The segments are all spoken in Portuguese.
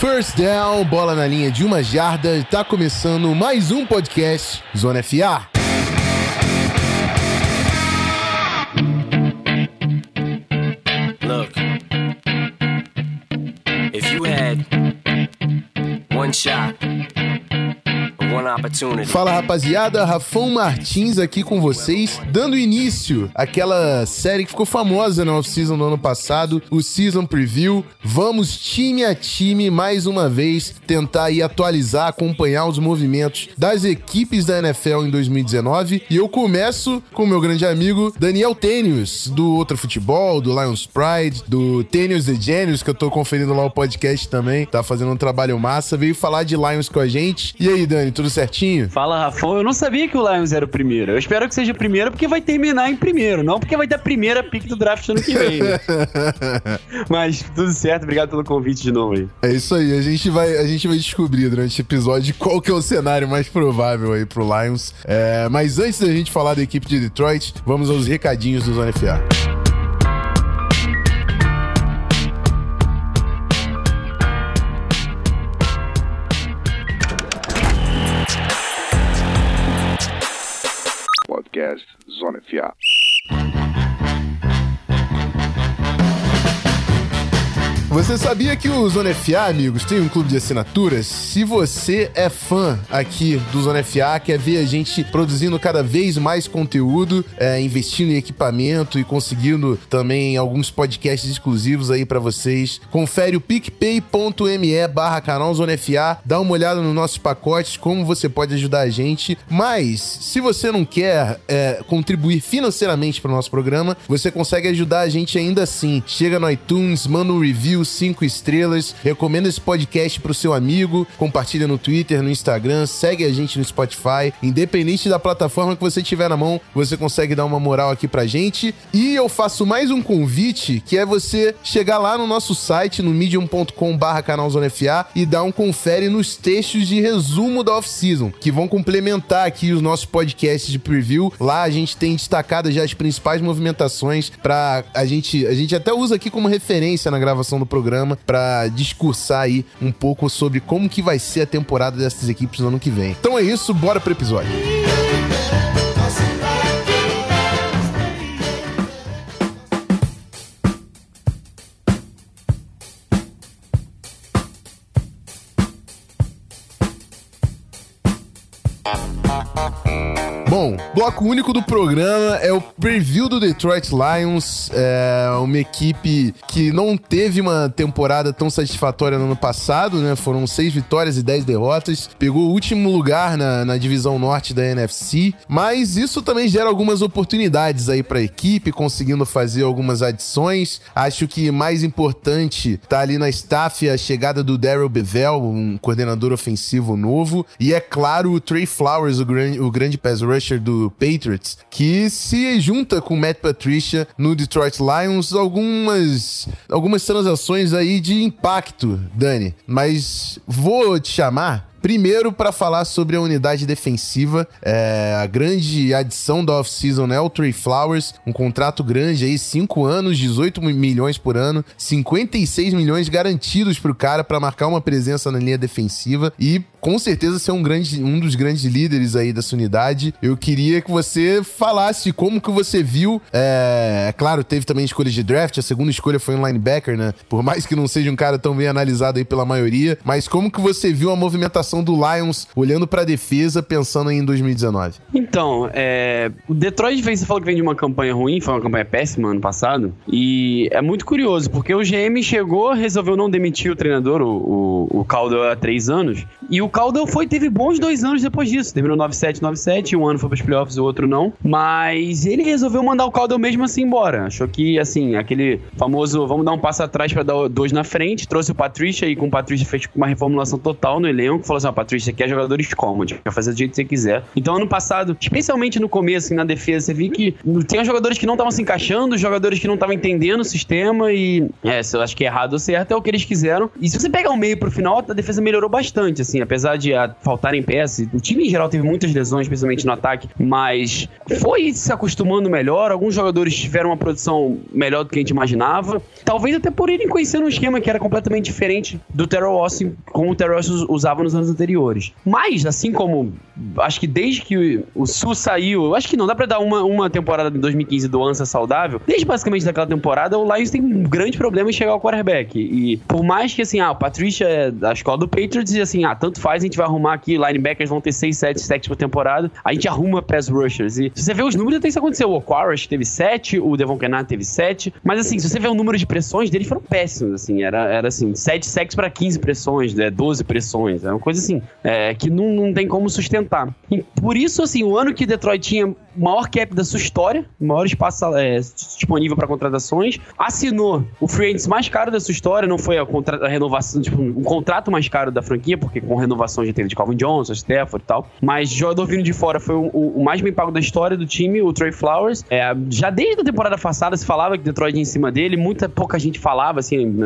First down, bola na linha de uma jarda. Tá começando mais um podcast Zona FA. Look, if you had one shot. Fala rapaziada, Rafão Martins aqui com vocês, dando início àquela série que ficou famosa na off-season do ano passado, o Season Preview. Vamos time a time mais uma vez tentar aí atualizar, acompanhar os movimentos das equipes da NFL em 2019. E eu começo com meu grande amigo Daniel Tênios, do Outro Futebol, do Lions Pride, do Tênios The Genius, que eu tô conferindo lá o podcast também, tá fazendo um trabalho massa, veio falar de Lions com a gente. E aí, Dani, tudo certinho? Fala, Rafão. Eu não sabia que o Lions era o primeiro. Eu espero que seja o primeiro porque vai terminar em primeiro, não porque vai ter a primeira pick do draft ano que vem. Né? Mas tudo certo, obrigado pelo convite de novo aí. É isso aí, a gente vai, a gente vai descobrir durante o episódio qual que é o cenário mais provável aí pro Lions. É, mas antes da gente falar da equipe de Detroit, vamos aos recadinhos do Zona FA. Podcast Zona Você sabia que o Zona FA, amigos, tem um clube de assinaturas? Se você é fã aqui do Zona FA, quer ver a gente produzindo cada vez mais conteúdo, é, investindo em equipamento e conseguindo também alguns podcasts exclusivos aí pra vocês, confere o picpay.me barra canal Zona FA, dá uma olhada nos nossos pacotes, como você pode ajudar a gente. Mas, se você não quer é, contribuir financeiramente para o nosso programa, você consegue ajudar a gente ainda assim. Chega no iTunes, manda um review, cinco estrelas, recomenda esse podcast pro seu amigo, compartilha no Twitter, no Instagram, segue a gente no Spotify. Independente da plataforma que você tiver na mão, você consegue dar uma moral aqui pra gente. E eu faço mais um convite, que é você chegar lá no nosso site, no medium.com barra canalzonefa e dar um confere nos textos de resumo da off-season, que vão complementar aqui os nossos podcasts de preview. Lá a gente tem destacado já as principais movimentações para a gente, a gente até usa aqui como referência na gravação do programa para discursar aí um pouco sobre como que vai ser a temporada dessas equipes no ano que vem. Então é isso, bora pro episódio. Bom, bloco único do programa é o preview do Detroit Lions, é uma equipe que não teve uma temporada tão satisfatória no ano passado, né? Foram seis vitórias e dez derrotas, pegou o último lugar na, na divisão norte da NFC, mas isso também gera algumas oportunidades aí para a equipe, conseguindo fazer algumas adições. Acho que mais importante tá ali na staff a chegada do Daryl Bevel, um coordenador ofensivo novo, e é claro o Trey Flowers, o, gran o grande pass rusher do Patriots, que se junta com Matt Patricia no Detroit Lions algumas algumas transações aí de impacto, Dani. Mas vou te chamar Primeiro, para falar sobre a unidade defensiva, é, a grande adição da off-season é o Trey Flowers, um contrato grande aí, 5 anos, 18 milhões por ano, 56 milhões garantidos pro cara para marcar uma presença na linha defensiva e com certeza ser um, grande, um dos grandes líderes aí dessa unidade. Eu queria que você falasse como que você viu. É, é claro, teve também escolhas de draft, a segunda escolha foi um linebacker, né? Por mais que não seja um cara tão bem analisado aí pela maioria, mas como que você viu a movimentação do Lions olhando pra defesa, pensando em 2019? Então, é, o Detroit vem, você falou que vem de uma campanha ruim, foi uma campanha péssima ano passado, e é muito curioso, porque o GM chegou, resolveu não demitir o treinador, o, o, o há três anos, e o Caldwell foi, teve bons dois anos depois disso, terminou 9-7, 9-7, um ano foi pros playoffs, o outro não, mas ele resolveu mandar o Caldwell mesmo assim embora, achou que, assim, aquele famoso, vamos dar um passo atrás pra dar dois na frente, trouxe o Patrícia, e com o Patrícia fez uma reformulação total no elenco, falou assim, ó, Patrícia, aqui é jogadores cômodos, quer fazer do jeito que você quiser. Então, ano passado, especialmente no começo, assim, na defesa, você viu que tem jogadores que não estavam se encaixando, jogadores que não estavam entendendo o sistema e, é, se eu acho que é errado ou certo, é o que eles quiseram. E se você pegar o meio pro final, a defesa melhorou bastante, assim, assim, apesar de a, faltarem peças, o time em geral teve muitas lesões, especialmente no ataque, mas foi se acostumando melhor. Alguns jogadores tiveram uma produção melhor do que a gente imaginava. Talvez até por irem conhecendo um esquema que era completamente diferente do Terrell Austin, como o Terrell Austin usava nos anos anteriores. Mas, assim como acho que desde que o Sul saiu, acho que não dá pra dar uma, uma temporada de 2015 do Ansa saudável. Desde basicamente daquela temporada, o Lions tem um grande problema em chegar ao quarterback. E por mais que assim, ah, o Patrícia é da escola do Patriots e assim, ah, tanto faz, a gente vai arrumar aqui, linebackers vão ter 6, 7 sacks por temporada, a gente arruma pass rushers. E se você vê os números, até isso aconteceu. O Aquarish teve 7, o Devon Kennard teve 7, mas assim, se você vê o número de pressões deles, foram péssimos, assim, era, era assim, 7 sacks para 15 pressões, né, 12 pressões, é uma coisa assim, é, que não, não tem como sustentar. E por isso, assim, o ano que Detroit tinha maior cap da sua história, maior espaço é, disponível para contratações, assinou o free agents mais caro da sua história, não foi a, a renovação, tipo, um contrato mais caro da franquia, porque com renovação já teve de Calvin Johnson, Stafford e tal, mas jogador vindo de fora foi o, o, mais bem pago da história do time, o Trey Flowers. É, já desde a temporada passada se falava que Detroit ia em cima dele, muita pouca gente falava, assim,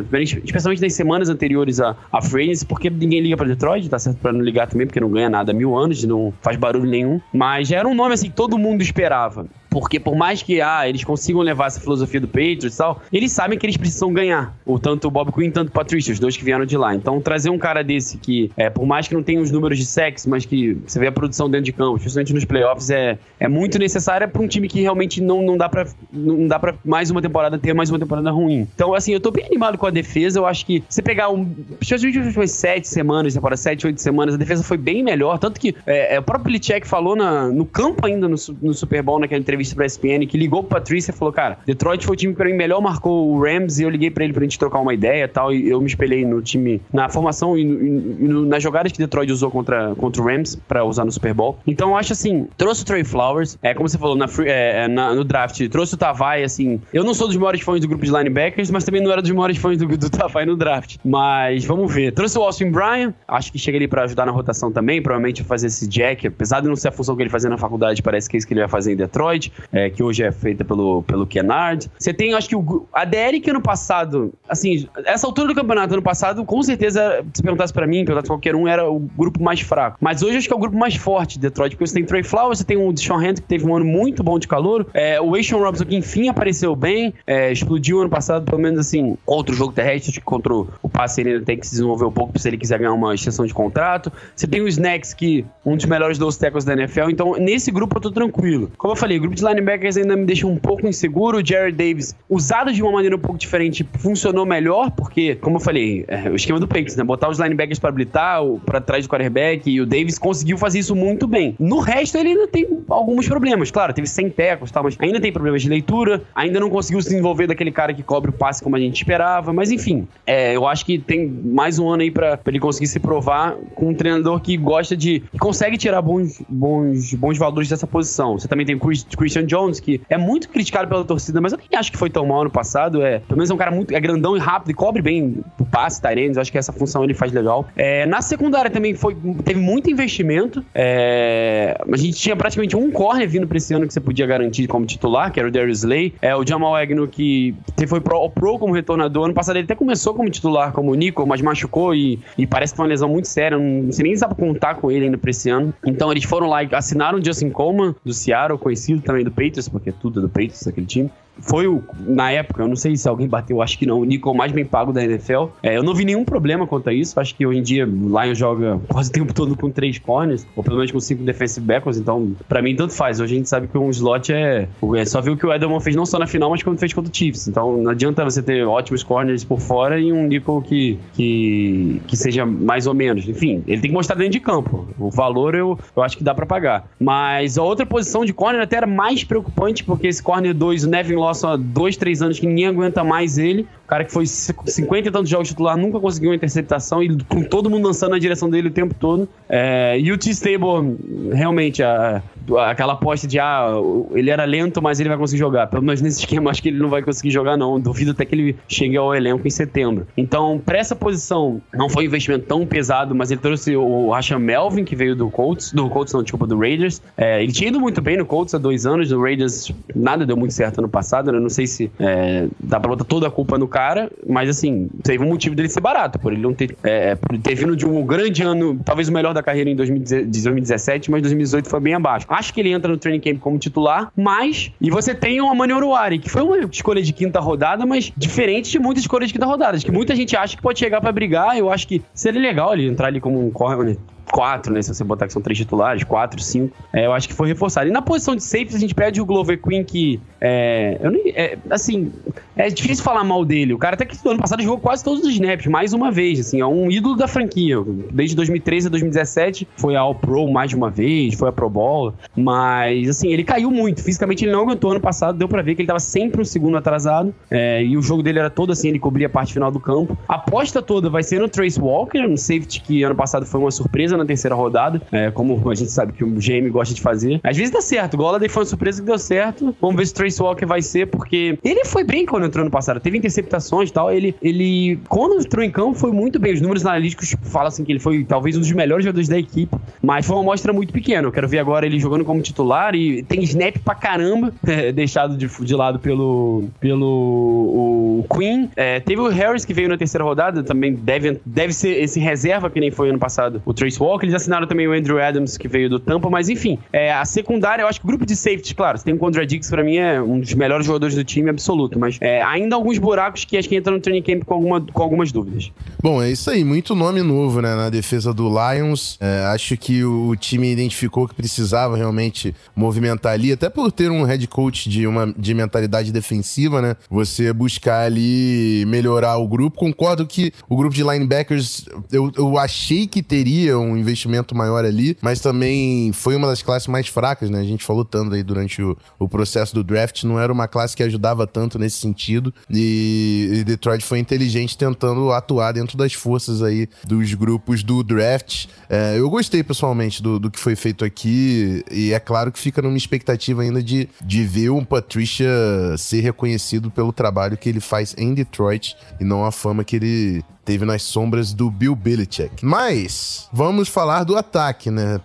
especialmente nas semanas anteriores a, a free agents, porque ninguém liga para Detroit, tá certo para não ligar também, porque não ganha nada há mil anos, não faz barulho nenhum, mas já era um nome assim que todo mundo esperava. Porque por mais que ah, eles consigam levar essa filosofia do Patriots e tal, eles sabem que eles precisam ganhar. O tanto o Bob Quinn, tanto o Patricia, os dois que vieram de lá. Então trazer um cara desse que, é, por mais que não tenha os números de sexo, mas que você vê a produção dentro de campo, especialmente nos playoffs, é, é muito necessária para um time que realmente não, não dá para não dá para mais uma temporada ter mais uma temporada ruim. Então, assim, eu tô bem animado com a defesa. Eu acho que você pegar um. Especialmente foi sete semanas, temporada sete, oito semanas, a defesa foi bem melhor. Tanto que é, é o próprio Lichek falou na, no campo ainda no, no Super Bowl, naquela entrevista pra ESPN, que ligou pro Patrícia e falou: Cara, Detroit foi o time que pra mim melhor marcou o Rams e eu liguei pra ele pra gente trocar uma ideia e tal. E eu me espelhei no time, na formação e, e, e nas jogadas que Detroit usou contra, contra o Rams pra usar no Super Bowl. Então eu acho assim: trouxe o Trey Flowers, é como você falou na, é, na, no draft, trouxe o Tavai, assim. Eu não sou dos maiores fãs do grupo de linebackers, mas também não era dos maiores fãs do, do Tavai no draft. Mas vamos ver. Trouxe o Austin Bryan, acho que chega ali pra ajudar na rotação também, provavelmente fazer esse jack, apesar de não ser a função que ele fazia na faculdade, parece que é isso que ele vai fazer em Detroit, é, que hoje é feita pelo, pelo Kennard. Você tem, acho que o, a DR que ano passado, assim, essa altura do campeonato, ano passado, com certeza, se perguntasse pra mim, perguntasse qualquer um, era o grupo mais fraco. Mas hoje acho que é o grupo mais forte de Detroit, porque você tem Trey Flowers, você tem o Deshaun Hand, que teve um ano muito bom de calor, é, o Ashon Robinson, que enfim apareceu bem, é, explodiu ano passado, pelo menos assim, outro jogo terrestre, que contra o passe ele tem que se desenvolver um pouco se ele quiser ganhar uma extensão de contrato. Você tem o Snacks, que um dos melhores dos tackles da NFL, então nesse grupo eu tô tranquilo. Como eu falei, grupo de linebackers ainda me deixa um pouco inseguro. O Jared Davis, usado de uma maneira um pouco diferente, funcionou melhor, porque, como eu falei, é, o esquema do Patriots, né? Botar os linebackers para habilitar, para trás do quarterback, e o Davis conseguiu fazer isso muito bem. No resto, ele ainda tem alguns problemas. Claro, teve 100 tecos tal, mas ainda tem problemas de leitura, ainda não conseguiu se desenvolver daquele cara que cobre o passe como a gente esperava, mas enfim, é, eu acho que tem mais um ano aí para ele conseguir se provar com um treinador que gosta de. que consegue tirar bons, bons, bons valores dessa posição. Você também tem o Chris, Christian Jones, que é muito criticado pela torcida, mas eu nem acho que foi tão mal no passado. É, pelo menos é um cara muito é grandão e rápido e cobre bem o passe, Tyrands. Acho que essa função ele faz legal. É, na secundária também foi, teve muito investimento. É, a gente tinha praticamente um corner vindo pra esse ano que você podia garantir como titular, que era o Darius Slay. É, o Jamal Agnew, que foi pro, pro como retornador. Ano passado ele até começou como titular, como Nico, mas machucou e, e parece que foi uma lesão muito séria. Não sei nem se dá pra contar com ele ainda pra esse ano. Então eles foram lá e assinaram o Justin Coleman, do Seattle, conhecido também do Patriots, porque é tudo é do Patriots, aquele time foi o, na época, eu não sei se alguém bateu, acho que não, o Nico mais bem pago da NFL. É, eu não vi nenhum problema quanto a isso. Acho que hoje em dia o Lions joga quase o tempo todo com três corners, ou pelo menos com cinco defensive backers, então para mim tanto faz. Hoje a gente sabe que um slot é, é só ver o que o Edelman fez não só na final, mas quando fez contra o Chiefs. Então não adianta você ter ótimos corners por fora e um Nico que, que, que seja mais ou menos. Enfim, ele tem que mostrar dentro de campo. O valor eu, eu acho que dá para pagar. Mas a outra posição de corner até era mais preocupante, porque esse corner 2, o Nevin Lawson há dois, três anos que ninguém aguenta mais ele. O cara que foi 50 e tantos jogos titular nunca conseguiu uma interceptação e com todo mundo lançando na direção dele o tempo todo. É, e o T-Stable, realmente, a, aquela aposta de, ah, ele era lento, mas ele vai conseguir jogar. Pelo menos nesse esquema, acho que ele não vai conseguir jogar, não. Duvido até que ele chegue ao elenco em setembro. Então, para essa posição, não foi um investimento tão pesado, mas ele trouxe o Rasham Melvin, que veio do Colts, do Colts não, desculpa, do Raiders. É, ele tinha ido muito bem no Colts há dois anos, no Raiders nada deu muito certo ano passado, né? Não sei se é, dá pra botar toda a culpa no cara, mas assim, teve um motivo dele ser barato, por ele não ter, é, por ter vindo de um grande ano, talvez o melhor da carreira em 2017, mas 2018 foi bem abaixo. Acho que ele entra no training camp como titular, mas. E você tem o Amani Oruari, que foi uma escolha de quinta rodada, mas diferente de muitas escolhas de quinta rodada, que muita gente acha que pode chegar para brigar. Eu acho que seria legal ele entrar ali como um corner quatro, né? Se você botar que são três titulares, quatro, cinco. É, eu acho que foi reforçado. E na posição de safety, a gente pede o Glover Queen, que. É, eu nem, é, assim, é difícil falar mal dele. O cara até que no ano passado jogou quase todos os snaps, mais uma vez. Assim, é um ídolo da franquia. Desde 2013 a 2017, foi ao Pro mais de uma vez, foi a Pro Bowl. Mas, assim, ele caiu muito. Fisicamente, ele não aguentou ano passado. Deu pra ver que ele tava sempre um segundo atrasado. É, e o jogo dele era todo assim, ele cobria a parte final do campo. A aposta toda vai ser no Trace Walker, um safety que ano passado foi uma surpresa na terceira rodada, é, como a gente sabe que o GM gosta de fazer. Às vezes dá certo, a Holiday foi uma surpresa que deu certo. Vamos ver se o Trace Walker vai ser, porque ele foi bem quando entrou no passado, teve interceptações e tal. Ele, ele, quando entrou em campo, foi muito bem. Os números analíticos falam assim que ele foi talvez um dos melhores jogadores da equipe, mas foi uma amostra muito pequena. Eu quero ver agora ele jogando como titular e tem snap pra caramba, deixado de, de lado pelo, pelo o Queen. É, teve o Harris que veio na terceira rodada, também deve, deve ser esse reserva que nem foi ano passado, o Trace Walker. Eles assinaram também o Andrew Adams, que veio do Tampa, mas enfim, é, a secundária, eu acho que o grupo de safety, claro, tem o Condra Diggs, pra mim é um dos melhores jogadores do time, absoluto, mas é, ainda alguns buracos que acho que entram no training camp com, alguma, com algumas dúvidas. Bom, é isso aí, muito nome novo, né, na defesa do Lions. É, acho que o time identificou que precisava realmente movimentar ali, até por ter um head coach de, uma, de mentalidade defensiva, né? Você buscar ali melhorar o grupo. Concordo que o grupo de linebackers, eu, eu achei que teria um investimento maior ali, mas também foi uma das classes mais fracas, né? A gente falou tanto aí durante o, o processo do draft, não era uma classe que ajudava tanto nesse sentido. E, e Detroit foi inteligente tentando atuar dentro das forças aí dos grupos do draft. É, eu gostei pessoalmente do, do que foi feito aqui, e é claro que fica numa expectativa ainda de, de ver o Patricia ser reconhecido pelo trabalho que ele faz em Detroit e não a fama que ele teve nas sombras do Bill Belichick. Mas vamos falar do ataque, né?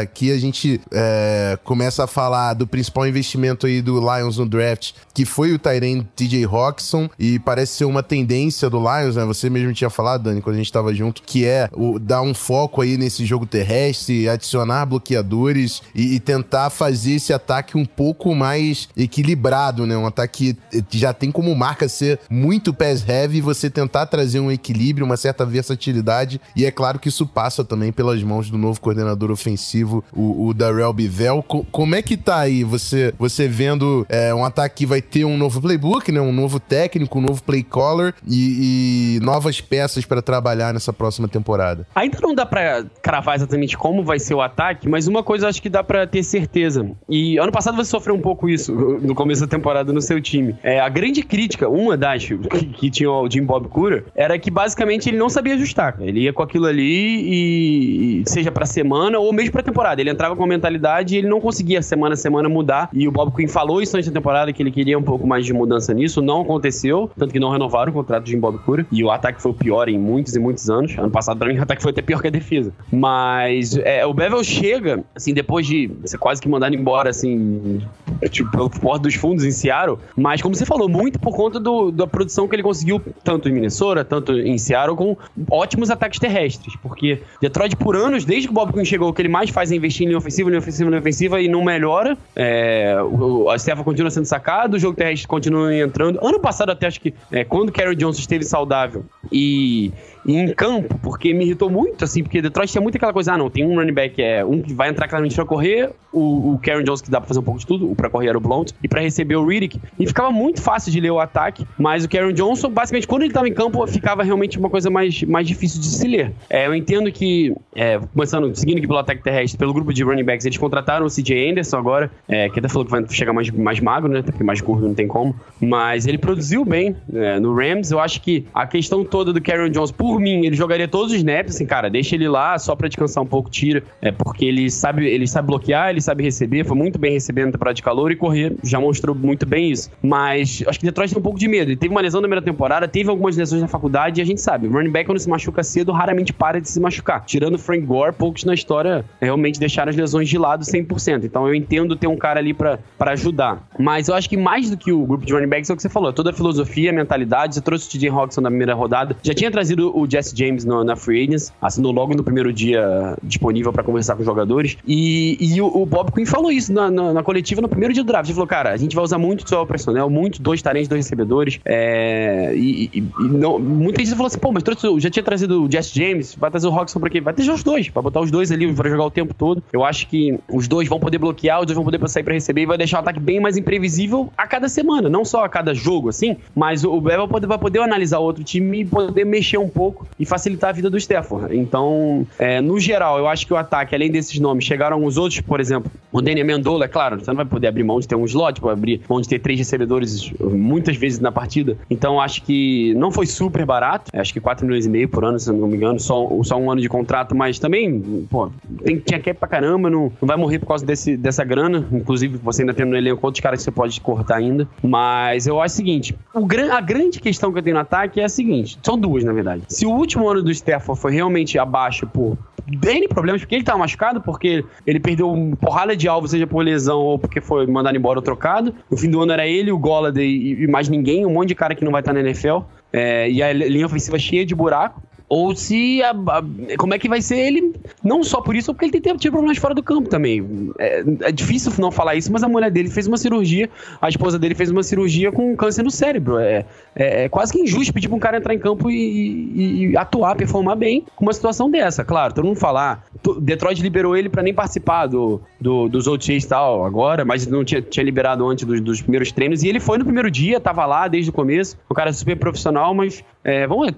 Aqui a gente é, começa a falar do principal investimento aí do Lions no draft, que foi o Tyrene TJ Roxon, e parece ser uma tendência do Lions, né? Você mesmo tinha falado, Dani, quando a gente tava junto, que é o, dar um foco aí nesse jogo terrestre, adicionar bloqueadores e, e tentar fazer esse ataque um pouco mais equilibrado, né? Um ataque que já tem como marca ser muito pass heavy e você tentar trazer um equilíbrio equilíbrio, uma certa versatilidade. E é claro que isso passa também pelas mãos do novo coordenador ofensivo, o, o Darrell Bivel. Co como é que tá aí você, você vendo é, um ataque que vai ter um novo playbook, né? Um novo técnico, um novo play caller e, e novas peças para trabalhar nessa próxima temporada? Ainda não dá para cravar exatamente como vai ser o ataque, mas uma coisa acho que dá para ter certeza. E ano passado você sofreu um pouco isso no começo da temporada no seu time. É, a grande crítica, uma das que, que tinha o Jim Bob Cura, era que basicamente ele não sabia ajustar. Ele ia com aquilo ali e, e seja pra semana ou mesmo pra temporada. Ele entrava com a mentalidade e ele não conseguia semana a semana mudar. E o Bob Quinn falou isso antes da temporada que ele queria um pouco mais de mudança nisso. Não aconteceu, tanto que não renovaram o contrato de Bob Cura. E o ataque foi o pior em muitos e muitos anos. Ano passado, pra mim, o ataque foi até pior que a defesa. Mas é, o Bevel chega, assim, depois de ser quase que mandado embora, assim, tipo, pelo porta dos fundos em Seattle. Mas, como você falou, muito por conta do, da produção que ele conseguiu, tanto em Minnesota, tanto em Seattle com ótimos ataques terrestres, porque Detroit por anos, desde que o Bob Quinn chegou, o que ele mais faz é investir em linha ofensiva, linha ofensiva, linha ofensiva e não melhora. É, o, a Stefan continua sendo sacado, o jogo terrestre continua entrando. Ano passado até acho que é, quando o Kerry Johnson esteve saudável e em campo, porque me irritou muito, assim, porque Detroit tinha muito aquela coisa, ah, não, tem um running back, é, um que vai entrar claramente pra correr, o, o Karen Jones que dá pra fazer um pouco de tudo, o pra correr era o Blount, e pra receber o Riddick, e ficava muito fácil de ler o ataque, mas o Karen Johnson, basicamente, quando ele tava em campo, ficava realmente uma coisa mais, mais difícil de se ler. É, eu entendo que, é, começando, seguindo aqui pelo ataque terrestre, pelo grupo de running backs, eles contrataram o CJ Anderson agora, é, que até falou que vai chegar mais, mais magro, né, porque mais curto não tem como, mas ele produziu bem é, no Rams, eu acho que a questão toda do Karen Jones, por mim, ele jogaria todos os snaps, assim, cara, deixa ele lá só pra descansar um pouco, tira. É porque ele sabe, ele sabe bloquear, ele sabe receber, foi muito bem recebendo na temporada de calor e correr, já mostrou muito bem isso. Mas acho que Detroit tem um pouco de medo. Ele teve uma lesão na primeira temporada, teve algumas lesões na faculdade e a gente sabe, running back quando se machuca cedo, raramente para de se machucar. Tirando Frank Gore, poucos na história realmente deixaram as lesões de lado 100%. Então eu entendo ter um cara ali para ajudar. Mas eu acho que mais do que o grupo de running backs é o que você falou, toda a filosofia, a mentalidade. Você trouxe o TJ Hawkinson na primeira rodada, já tinha trazido o Jesse James no, na Free Agents, assinou logo no primeiro dia disponível para conversar com os jogadores. E, e o, o, Bob Quinn falou isso na, na, na, coletiva no primeiro dia do draft. Ele falou, cara, a gente vai usar muito o personnel, muito dois talentos, dois recebedores. É, e, e, e não, muita gente falou assim, pô, mas trouxe, já tinha trazido o Jesse James, vai trazer o Hawkinson pra quê? Vai ter os dois, vai botar os dois ali para jogar o tempo todo. Eu acho que os dois vão poder bloquear, os dois vão poder sair para receber e vai deixar o ataque bem mais imprevisível a cada semana, não só a cada jogo, assim, mas o Bevel vai poder analisar outro time poder mexer um pouco e facilitar a vida do Stafford. Então, é, no geral, eu acho que o ataque, além desses nomes, chegaram os outros, por exemplo, o Daniel Mendola, é claro, você não vai poder abrir mão de ter um slot, pode abrir mão de ter três recebedores muitas vezes na partida. Então, acho que não foi super barato, acho que 4 milhões e meio por ano, se não me engano, só, só um ano de contrato, mas também, pô, tem, tinha cap pra caramba, não, não vai morrer por causa desse, dessa grana, inclusive você ainda tendo no elenco outros caras que você pode cortar ainda. Mas eu acho o seguinte: o a grande questão que eu tenho no ataque é a seguinte: são duas, na verdade. Se o último ano do Stafford foi realmente abaixo por N problemas, porque ele tava machucado, porque ele perdeu uma porrada de alvo, seja por lesão ou porque foi mandado embora ou trocado. No fim do ano era ele, o Golladay e, mais ninguém, um monte de cara que não vai estar na NFL. É, e a linha ofensiva cheia de buraco ou se a, a, como é que vai ser ele, não só por isso, porque ele tem tido problemas fora do campo também. É, é, difícil não falar isso, mas a mulher dele fez uma cirurgia, a esposa dele fez uma cirurgia com câncer no cérebro. É, é, é quase que injusto pedir pra um cara entrar em campo e, e, e, atuar, performar bem com uma situação dessa. Claro, todo mundo falar, Detroit liberou ele para nem participar do, do, dos OTAs e tal agora, mas não tinha, tinha liberado antes dos, dos, primeiros treinos, e ele foi no primeiro dia, tava lá desde o começo, um cara super profissional, mas é, vamos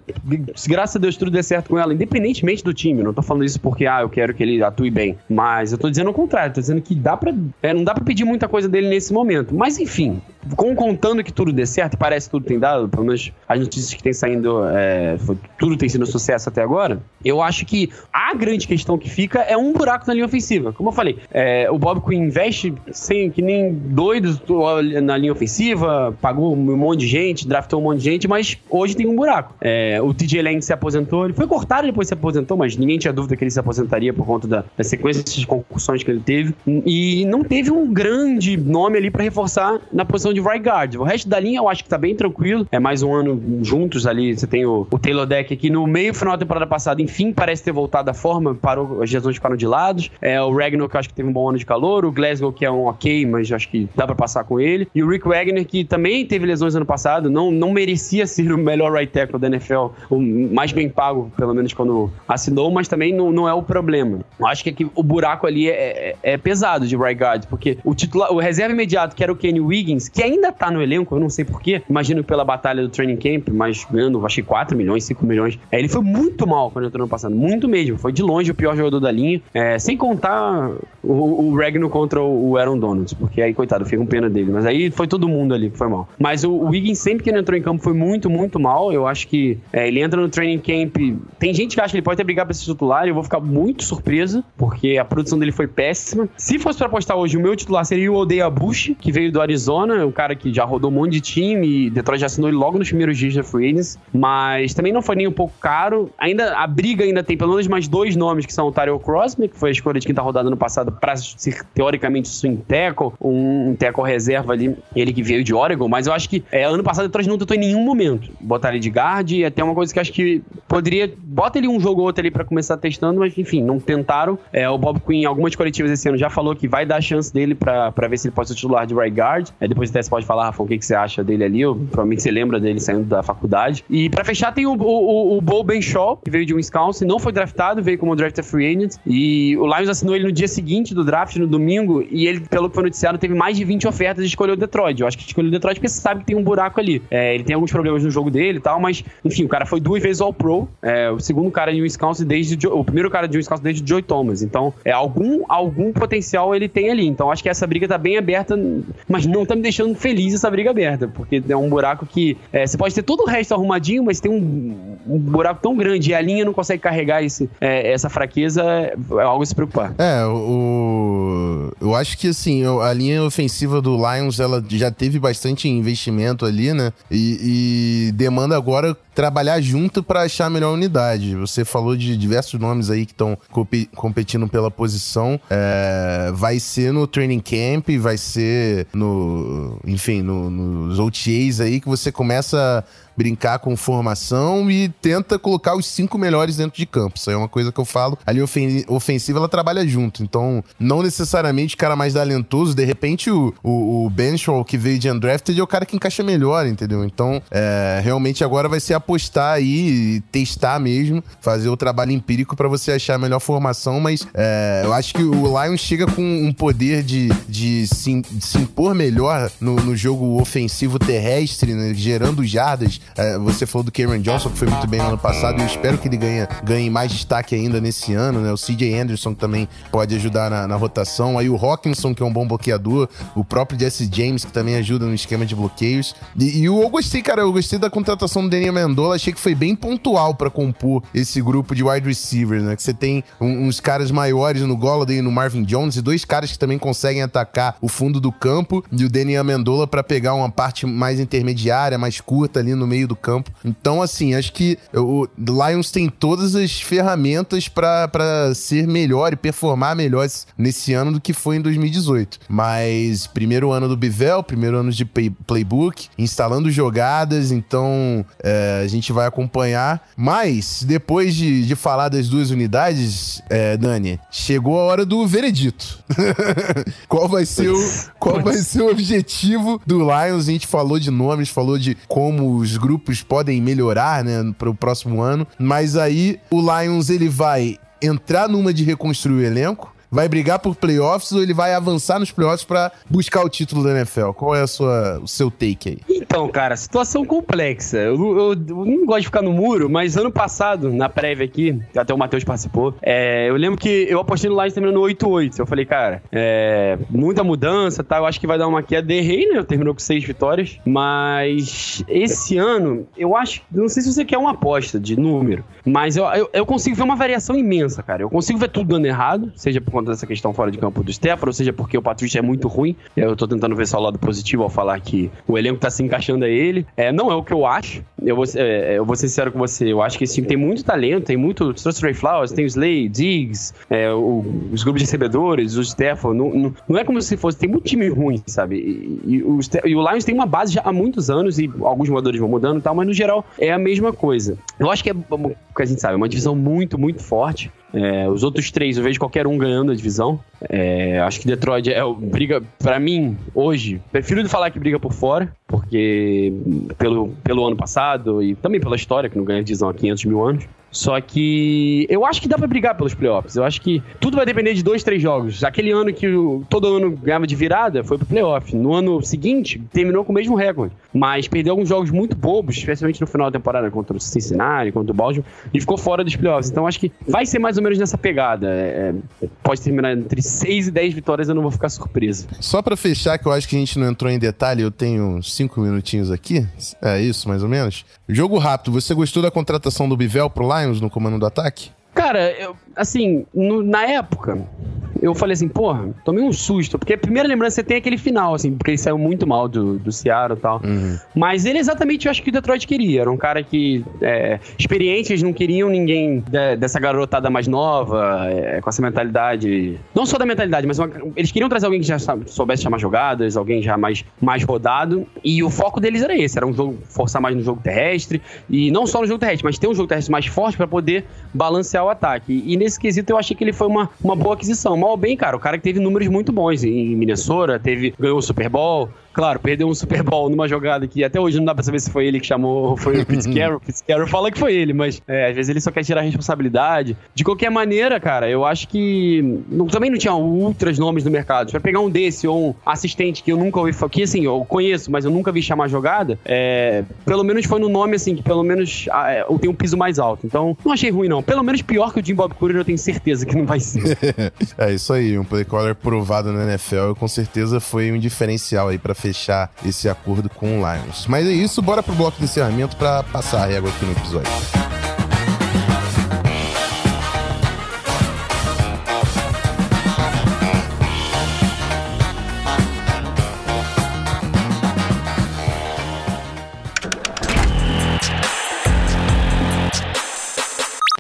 graças a Deus tudo der certo com ela, independentemente do time. Não tô falando isso porque, ah, eu quero que ele atue bem. Mas eu tô dizendo o contrário, tô dizendo que dá pra. É, não dá pra pedir muita coisa dele nesse momento. Mas enfim, com, contando que tudo dê certo, parece que tudo tem dado, pelo menos as notícias que tem saindo, é, foi, tudo tem sido sucesso até agora. Eu acho que a grande questão que fica é um buraco na linha ofensiva. Como eu falei, é, o Bob Quinn investe sem que nem doido na linha ofensiva, pagou um monte de gente, draftou um monte de gente, mas hoje tem um buraco. É, o TJ Lang se aposentou, ele foi cortado depois se aposentou, mas ninguém tinha dúvida que ele se aposentaria por conta da, da sequência de concussões que ele teve. E não teve um grande nome ali para reforçar na posição de right guard. O resto da linha eu acho que tá bem tranquilo. É mais um ano juntos ali. Você tem o, o Taylor Deck aqui no meio final da temporada passada, enfim, parece ter voltado à forma, parou, as lesões ficaram de lados. É, o Ragnar, que eu acho que teve um bom ano de calor. O Glasgow, que é um ok, mas acho que dá para passar com ele. E o Rick Wagner, que também teve lesões ano passado, não, não merecia ser o melhor right tackle da NFL, o mais bem pago, pelo menos quando assinou, mas também não, não é o problema. Eu acho que aqui, o buraco ali é, é, é, pesado de right guard, porque o titular, o reserva imediato, que era o Kenny Wiggins, que ainda tá no elenco, eu não sei porquê, imagino pela batalha do training camp, mas ganhando, acho que 4 milhões, 5 milhões. É, ele foi muito mal quando entrou no passado, muito mesmo. Foi de longe o pior jogador da linha, é, sem contar o, o Regno contra o Aaron Donald, porque aí, coitado, fica com pena dele. Mas aí foi todo mundo ali que foi mal. Mas o, o Wiggins, sempre que ele entrou em campo, foi muito, muito mal. Eu acho que é, ele entra no training camp. Tem gente que acha que ele pode até brigar pra ser titular, eu vou ficar muito surpreso, porque a produção dele foi péssima. Se fosse pra apostar hoje, o meu titular seria o Odeia Bush, que veio do Arizona, um cara que já rodou um monte de time, Detroit já assinou ele logo nos primeiros dias da Free Agents, mas também não foi nem um pouco caro. Ainda, a briga ainda tem pelo menos mais dois nomes, que são o Tyrell Crosby, que foi a escolha de quinta rodada no passado para ser teoricamente swing tackle, um, um tackle reserva ali, ele que veio de Oregon, mas eu acho que é, ano passado Detroit não tentou em nenhum momento botar ele de guard, e até uma coisa que acho que poderia, bota ele um jogo ou outro ali para começar testando, mas enfim, não tentaram. É, o Bob Quinn, em algumas coletivas esse ano, já falou que vai dar a chance dele para ver se ele pode ser titular de right guard. É, depois até você pode falar, Rafa, o que, que você acha dele ali, ou, provavelmente você lembra dele saindo da faculdade. E para fechar, tem o, o, o Bo Benshaw, que veio de Wisconsin, não foi draftado, veio como draft free agent, e o Lions assinou ele no dia seguinte do draft, no domingo, e ele, pelo que foi noticiado, teve mais de 20 ofertas e escolheu o Detroit. Eu acho que escolheu o Detroit porque sabe que tem um buraco ali. É, ele tem alguns problemas no jogo dele e tal, mas, enfim, o cara foi duas vezes ao É, o segundo cara de Wisconsin desde o primeiro cara de Wisconsin desde o Joey Thomas. Então, é algum algum potencial ele tem ali. Então, acho que essa briga tá bem aberta, mas não tá me deixando deixando feliz essa briga aberta, porque é um buraco que é, você pode ter todo o resto arrumadinho, mas tem um, um buraco tão grande e a linha não consegue carregar esse, é, essa fraqueza, é algo a se preocupar. É, o, eu acho que assim, a linha ofensiva do Lions ela já teve bastante investimento ali, né? E, e demanda agora trabalhar junto para achar a melhor unidade. Você falou de diversos nomes aí que estão competindo pela posição. É, vai ser no training camp, vai ser no, enfim, no, nos OTAs aí que você começa brincar com formação e tenta colocar os cinco melhores dentro de campo. Isso é uma coisa que eu falo. Ali ofensiva ela trabalha junto. Então, não necessariamente o cara mais talentoso, de repente o, o, o Benchwell que veio de undrafted é o cara que encaixa melhor, entendeu? Então, é, realmente agora vai ser apostar aí, testar mesmo, fazer o trabalho empírico para você achar a melhor formação, mas é, eu acho que o Lions chega com um poder de, de, se, de se impor melhor no, no jogo ofensivo terrestre, né, gerando jardas é, você falou do Cameron Johnson, que foi muito bem no ano passado, e eu espero que ele ganhe, ganhe mais destaque ainda nesse ano, né? O CJ Anderson que também pode ajudar na, na rotação. Aí o Hawkinson, que é um bom bloqueador, o próprio Jesse James, que também ajuda no esquema de bloqueios. E, e eu gostei, cara, eu gostei da contratação do Daniel Mendola, achei que foi bem pontual para compor esse grupo de wide receivers, né? Que você tem um, uns caras maiores no Golladay e no Marvin Jones, e dois caras que também conseguem atacar o fundo do campo, e o Daniel Mendola para pegar uma parte mais intermediária, mais curta ali no meio do campo. Então, assim, acho que o Lions tem todas as ferramentas para ser melhor e performar melhor nesse ano do que foi em 2018. Mas primeiro ano do Bivel, primeiro ano de play, playbook, instalando jogadas, então é, a gente vai acompanhar. Mas, depois de, de falar das duas unidades, é, Dani, chegou a hora do veredito. qual vai ser o qual vai ser o objetivo do Lions? A gente falou de nomes, falou de como os grupos podem melhorar, né, para o próximo ano. Mas aí o Lions ele vai entrar numa de reconstruir o elenco, vai brigar por playoffs ou ele vai avançar nos playoffs para buscar o título da NFL? Qual é a sua, o seu take aí? Então, cara, situação complexa. Eu, eu, eu não gosto de ficar no muro, mas ano passado, na prévia aqui, até o Matheus participou, é, eu lembro que eu apostei no Lions terminando 8-8. Eu falei, cara, é, muita mudança, tá? Eu acho que vai dar uma queda. Errei, né? Terminou com seis vitórias, mas esse ano, eu acho, não sei se você quer uma aposta de número, mas eu, eu, eu consigo ver uma variação imensa, cara. Eu consigo ver tudo dando errado, seja por conta dessa questão fora de campo do Stefano, ou seja, porque o Patrício é muito ruim. Eu tô tentando ver só o lado positivo ao falar que o elenco tá se encaixando a ele. É, não é o que eu acho. Eu vou, é, eu vou ser sincero com você. Eu acho que esse time tem muito talento, tem muito. Trouxe Ray Flowers, tem o Slay, Diggs, é, o, os grupos de recebedores, o Stefano. Não, não, não, é como se fosse. Tem muito time ruim, sabe? E, e, o, e o Lions tem uma base já há muitos anos e alguns jogadores vão mudando e tal, mas no geral é a mesma coisa. Eu acho que é, como a gente sabe, é uma divisão muito, muito forte. É, os outros três, eu vejo qualquer um ganhando a divisão. É, acho que Detroit é briga, para mim, hoje, prefiro falar que briga por fora, porque pelo, pelo ano passado e também pela história, que não ganha divisão há 500 mil anos. Só que eu acho que dá pra brigar pelos playoffs. Eu acho que tudo vai depender de dois, três jogos. Aquele ano que todo ano ganhava de virada foi pro playoff. No ano seguinte, terminou com o mesmo recorde. Mas perdeu alguns jogos muito bobos, especialmente no final da temporada contra o Cincinnati, contra o Baltimore, e ficou fora dos playoffs. Então acho que vai ser mais ou menos nessa pegada. É, é pode terminar entre 6 e 10 vitórias, eu não vou ficar surpreso. Só para fechar, que eu acho que a gente não entrou em detalhe, eu tenho cinco minutinhos aqui. É isso, mais ou menos. Jogo rápido. Você gostou da contratação do Bivel pro Lions? Lions no comando do ataque? Cara, eu, assim, no, na época, eu falei assim, porra, tomei um susto. Porque a primeira lembrança você tem aquele final, assim, porque ele saiu muito mal do, do Seattle e tal. Uhum. Mas ele exatamente, eu acho que o Detroit queria. Era um cara que, é, experiente, eles não queriam ninguém de, dessa garotada mais nova, é, com essa mentalidade. Não só da mentalidade, mas uma, eles queriam trazer alguém que já soubesse chamar jogadas, alguém já mais, mais rodado. E o foco deles era esse: era um jogo, forçar mais no jogo terrestre. E não só no jogo terrestre, mas ter um jogo terrestre mais forte para poder balancear o ataque. E, e, nesse quesito eu achei que ele foi uma, uma boa aquisição. Mal ou bem, cara, o cara que teve números muito bons em Minnesota, teve, ganhou o Super Bowl, Claro, perdeu um Super Bowl numa jogada que até hoje não dá pra saber se foi ele que chamou ou foi o Pete Carroll. Fala que foi ele, mas é, às vezes ele só quer tirar a responsabilidade. De qualquer maneira, cara, eu acho que não, também não tinha outros nomes no mercado. Pra pegar um desse ou um assistente que eu nunca ouvi que assim, eu conheço, mas eu nunca vi chamar jogada, é, pelo menos foi no nome, assim, que pelo menos ah, é, tem um piso mais alto. Então, não achei ruim, não. Pelo menos pior que o Jim Bob Cooter, eu tenho certeza que não vai ser. é isso aí, um play caller provado na NFL, com certeza foi um diferencial aí pra fechar esse acordo com o Lions. Mas é isso, bora pro bloco de encerramento para passar a régua aqui no episódio.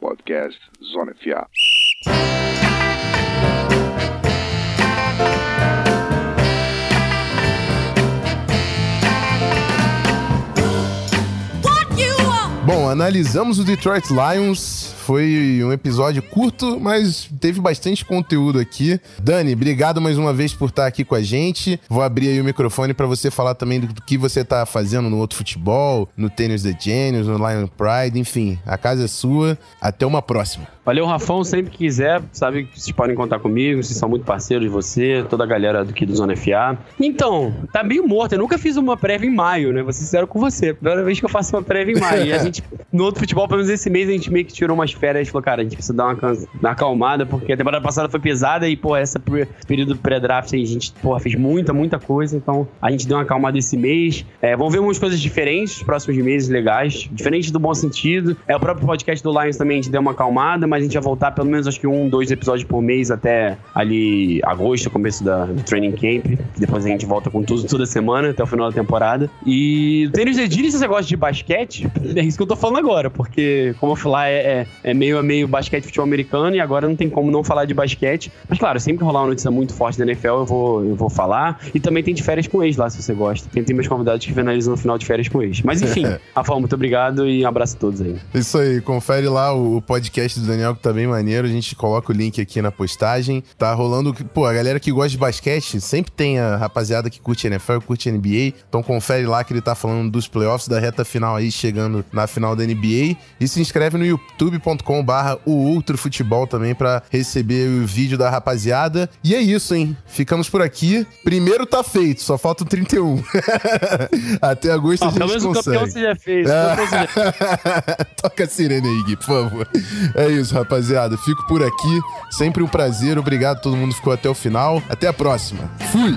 Podcast Zona FA. Bom, analisamos o Detroit Lions. Foi um episódio curto, mas teve bastante conteúdo aqui. Dani, obrigado mais uma vez por estar aqui com a gente. Vou abrir aí o microfone para você falar também do que você tá fazendo no outro futebol, no Tênis The Genius, no Lion Pride, enfim. A casa é sua. Até uma próxima. Valeu, Rafão. Sempre que quiser, sabe que vocês podem contar comigo. Vocês são muito parceiros de você, toda a galera aqui do Zona FA. Então, tá meio morto. Eu nunca fiz uma prévia em maio, né? Ser sincero com você. Primeira vez que eu faço uma prévia em maio. E a gente, no outro futebol, pelo menos esse mês, a gente meio que tirou umas férias e falou, cara, a gente precisa dar uma, uma acalmada, porque a temporada passada foi pesada e, pô, esse período pré-draft a gente, porra, fez muita, muita coisa. Então, a gente deu uma acalmada esse mês. É, vão ver umas coisas diferentes nos próximos meses, legais. Diferentes do bom sentido. É, o próprio podcast do Lions também a gente deu uma acalmada, mas a gente vai voltar pelo menos acho que um, dois episódios por mês até ali agosto, começo da, do training camp. Depois a gente volta com tudo toda semana até o final da temporada. E o tênis de Dini, se você gosta de basquete, é isso que eu tô falando agora, porque, como eu falar, é, é, é meio a meio basquete futebol americano e agora não tem como não falar de basquete. Mas claro, sempre que rolar uma notícia muito forte da NFL, eu vou, eu vou falar. E também tem de férias com ex lá, se você gosta. Tem, tem meus convidados que finalizam no final de férias com ex. Mas enfim, Rafael, muito obrigado e um abraço a todos aí. Isso aí, confere lá o podcast do Daniel que tá bem maneiro. A gente coloca o link aqui na postagem. Tá rolando. Pô, a galera que gosta de basquete sempre tem a rapaziada que curte NFL, curte NBA. Então confere lá que ele tá falando dos playoffs, da reta final aí, chegando na final da NBA. E se inscreve no youtube.com/barra o Outro Futebol também pra receber o vídeo da rapaziada. E é isso, hein? Ficamos por aqui. Primeiro tá feito, só faltam 31. Até agosto a Ah, pelo gente menos o campeão consegue. você já fez. o Ah. campeão você já fez. Toca a sirene aí, Gui, por favor. É isso, rapaziada. Fico por aqui. Sempre um prazer. Obrigado a todo mundo que ficou até o final. Até a próxima. Fui!